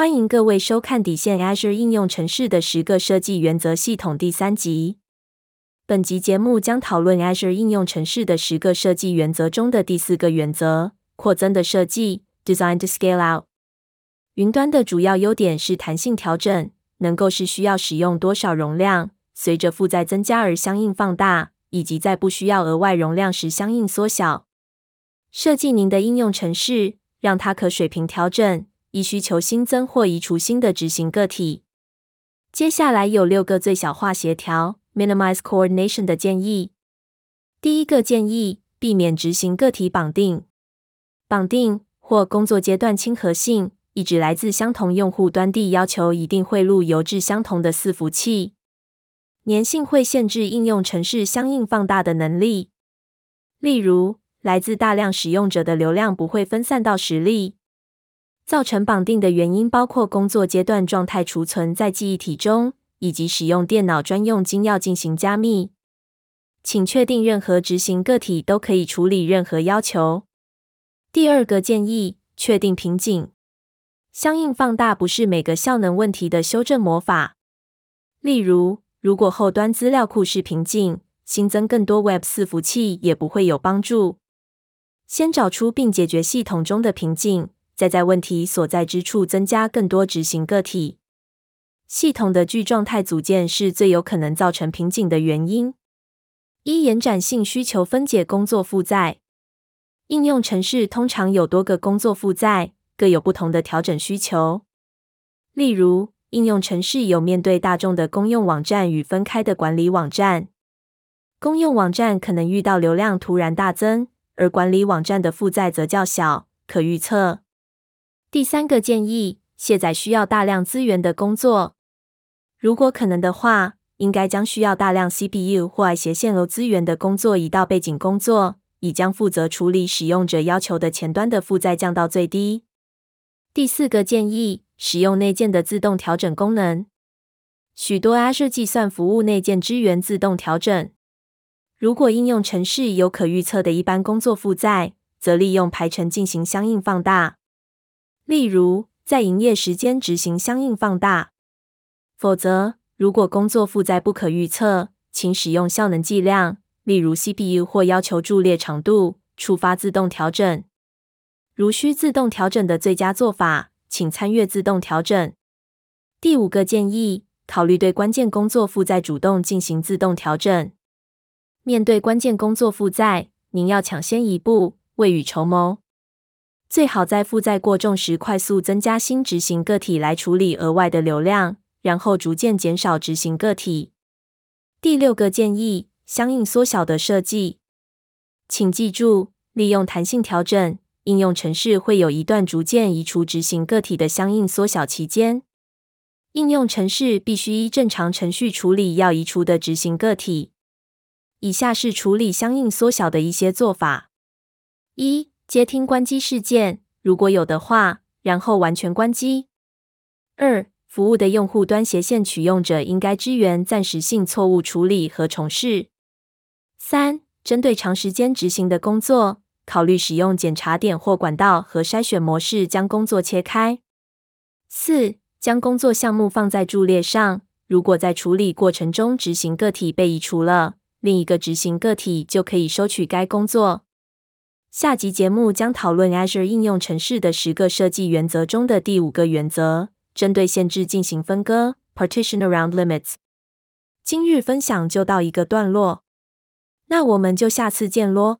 欢迎各位收看《底线 Azure 应用程式的十个设计原则》系统第三集。本集节目将讨论 Azure 应用程式的十个设计原则中的第四个原则：扩增的设计 （Design to Scale Out）。云端的主要优点是弹性调整，能够是需要使用多少容量，随着负载增加而相应放大，以及在不需要额外容量时相应缩小。设计您的应用程式，让它可水平调整。依需求新增或移除新的执行个体。接下来有六个最小化协调 （Minimize Coordination） 的建议。第一个建议：避免执行个体绑定。绑定或工作阶段亲和性一直来自相同用户端地要求一定汇入邮至相同的伺服器。粘性会限制应用程式相应放大的能力。例如，来自大量使用者的流量不会分散到实例。造成绑定的原因包括工作阶段状态储存在记忆体中，以及使用电脑专用金钥进行加密。请确定任何执行个体都可以处理任何要求。第二个建议：确定瓶颈。相应放大不是每个效能问题的修正魔法。例如，如果后端资料库是瓶颈，新增更多 Web 四服务器也不会有帮助。先找出并解决系统中的瓶颈。再在问题所在之处增加更多执行个体。系统的具状态组件是最有可能造成瓶颈的原因。一、延展性需求分解工作负载。应用程式通常有多个工作负载，各有不同的调整需求。例如，应用程式有面对大众的公用网站与分开的管理网站。公用网站可能遇到流量突然大增，而管理网站的负载则较小，可预测。第三个建议：卸载需要大量资源的工作。如果可能的话，应该将需要大量 CPU 或 I 斜线流资源的工作移到背景工作，以将负责处理使用者要求的前端的负载降到最低。第四个建议：使用内建的自动调整功能。许多 Azure 计算服务内建支援自动调整。如果应用程式有可预测的一般工作负载，则利用排程进行相应放大。例如，在营业时间执行相应放大。否则，如果工作负载不可预测，请使用效能计量，例如 CPU 或要求伫列长度，触发自动调整。如需自动调整的最佳做法，请参阅自动调整。第五个建议：考虑对关键工作负载主动进行自动调整。面对关键工作负载，您要抢先一步，未雨绸缪。最好在负载过重时快速增加新执行个体来处理额外的流量，然后逐渐减少执行个体。第六个建议：相应缩小的设计。请记住，利用弹性调整，应用程式会有一段逐渐移除执行个体的相应缩小期间。应用程式必须依正常程序处理要移除的执行个体。以下是处理相应缩小的一些做法：一。接听关机事件，如果有的话，然后完全关机。二、服务的用户端斜线取用者应该支援暂时性错误处理和重试。三、针对长时间执行的工作，考虑使用检查点或管道和筛选模式将工作切开。四、将工作项目放在伫列上，如果在处理过程中执行个体被移除了，另一个执行个体就可以收取该工作。下集节目将讨论 Azure 应用程序的十个设计原则中的第五个原则，针对限制进行分割 （Partition around limits）。今日分享就到一个段落，那我们就下次见喽。